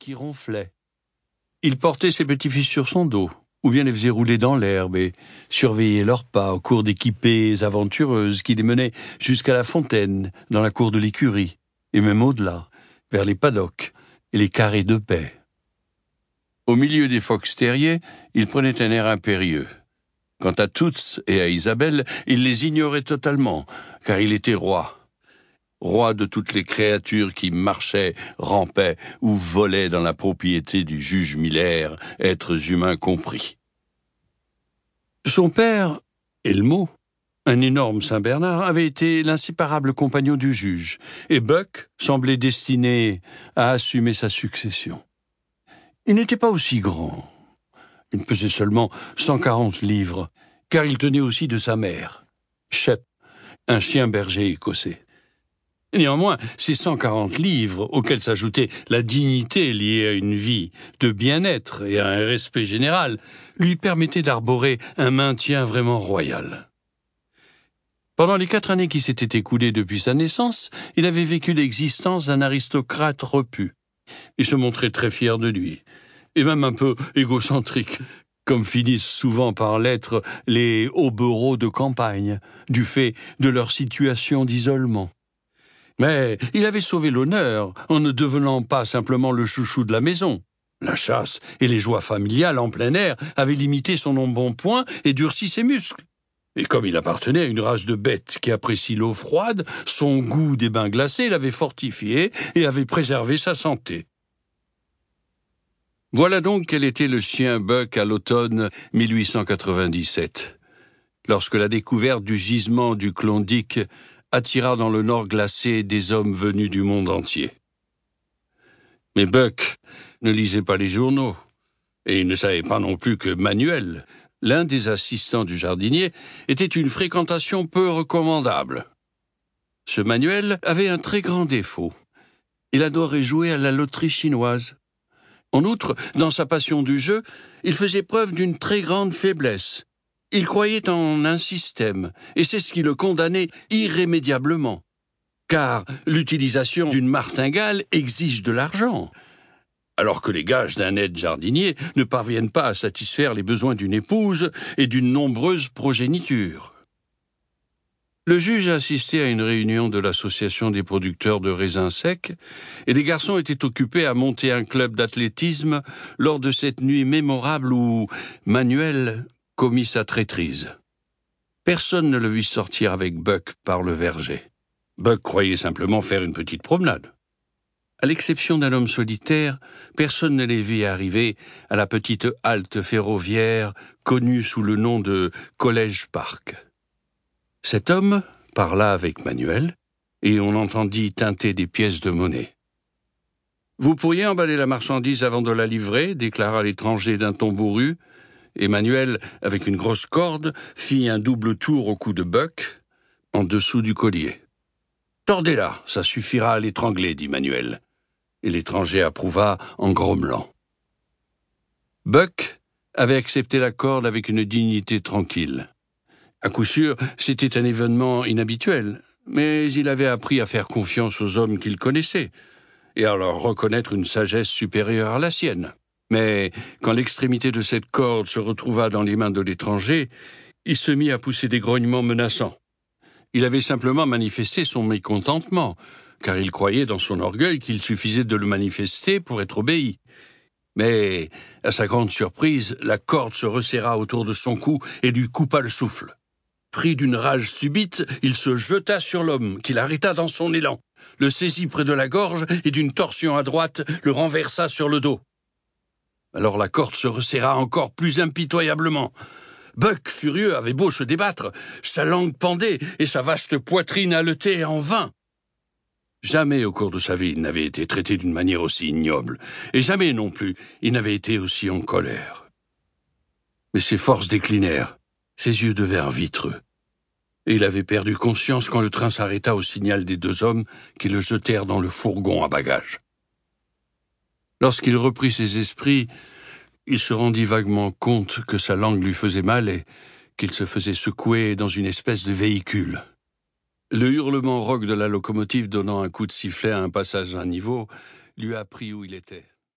qui ronflait. Il portait ses petits-fils sur son dos, ou bien les faisait rouler dans l'herbe et surveillait leurs pas au cours d'équipées aventureuses qui les menaient jusqu'à la fontaine, dans la cour de l'écurie, et même au-delà, vers les paddocks et les carrés de paix. Au milieu des fox terriers, il prenait un air impérieux. Quant à Toots et à Isabelle, il les ignorait totalement, car il était roi roi de toutes les créatures qui marchaient, rampaient ou volaient dans la propriété du juge Miller, êtres humains compris. Son père, Elmo, un énorme Saint-Bernard, avait été l'inséparable compagnon du juge, et Buck semblait destiné à assumer sa succession. Il n'était pas aussi grand. Il pesait seulement 140 livres, car il tenait aussi de sa mère, Shep, un chien berger écossais. Néanmoins, ces 140 livres, auxquels s'ajoutait la dignité liée à une vie de bien-être et à un respect général, lui permettaient d'arborer un maintien vraiment royal. Pendant les quatre années qui s'étaient écoulées depuis sa naissance, il avait vécu l'existence d'un aristocrate repu. Il se montrait très fier de lui, et même un peu égocentrique, comme finissent souvent par l'être les hobereaux de campagne, du fait de leur situation d'isolement. Mais il avait sauvé l'honneur en ne devenant pas simplement le chouchou de la maison. La chasse et les joies familiales en plein air avaient limité son embonpoint et durci ses muscles. Et comme il appartenait à une race de bêtes qui apprécie l'eau froide, son goût des bains glacés l'avait fortifié et avait préservé sa santé. Voilà donc quel était le chien Buck à l'automne 1897, lorsque la découverte du gisement du Klondike attira dans le nord glacé des hommes venus du monde entier. Mais Buck ne lisait pas les journaux, et il ne savait pas non plus que Manuel, l'un des assistants du jardinier, était une fréquentation peu recommandable. Ce Manuel avait un très grand défaut. Il adorait jouer à la loterie chinoise. En outre, dans sa passion du jeu, il faisait preuve d'une très grande faiblesse. Il croyait en un système, et c'est ce qui le condamnait irrémédiablement. Car l'utilisation d'une martingale exige de l'argent, alors que les gages d'un aide jardinier ne parviennent pas à satisfaire les besoins d'une épouse et d'une nombreuse progéniture. Le juge assistait à une réunion de l'association des producteurs de raisins secs, et les garçons étaient occupés à monter un club d'athlétisme lors de cette nuit mémorable où Manuel commis sa traîtrise. Personne ne le vit sortir avec Buck par le verger. Buck croyait simplement faire une petite promenade. À l'exception d'un homme solitaire, personne ne les vit arriver à la petite halte ferroviaire connue sous le nom de Collège Park. Cet homme parla avec Manuel, et on entendit teinter des pièces de monnaie. Vous pourriez emballer la marchandise avant de la livrer, déclara l'étranger d'un ton bourru, Emmanuel, avec une grosse corde, fit un double tour au cou de Buck, en dessous du collier. Tordez-la, ça suffira à l'étrangler, dit Manuel. Et l'étranger approuva en grommelant. Buck avait accepté la corde avec une dignité tranquille. À coup sûr, c'était un événement inhabituel, mais il avait appris à faire confiance aux hommes qu'il connaissait, et à leur reconnaître une sagesse supérieure à la sienne. Mais quand l'extrémité de cette corde se retrouva dans les mains de l'étranger, il se mit à pousser des grognements menaçants. Il avait simplement manifesté son mécontentement, car il croyait dans son orgueil qu'il suffisait de le manifester pour être obéi. Mais, à sa grande surprise, la corde se resserra autour de son cou et lui coupa le souffle. Pris d'une rage subite, il se jeta sur l'homme, qu'il arrêta dans son élan, le saisit près de la gorge et d'une torsion à droite le renversa sur le dos. Alors la corde se resserra encore plus impitoyablement. Buck, furieux, avait beau se débattre, sa langue pendait et sa vaste poitrine haletait en vain. Jamais au cours de sa vie il n'avait été traité d'une manière aussi ignoble, et jamais non plus il n'avait été aussi en colère. Mais ses forces déclinèrent, ses yeux devinrent vitreux, et il avait perdu conscience quand le train s'arrêta au signal des deux hommes qui le jetèrent dans le fourgon à bagages. Lorsqu'il reprit ses esprits, il se rendit vaguement compte que sa langue lui faisait mal et qu'il se faisait secouer dans une espèce de véhicule. Le hurlement rock de la locomotive donnant un coup de sifflet à un passage à niveau lui apprit où il était.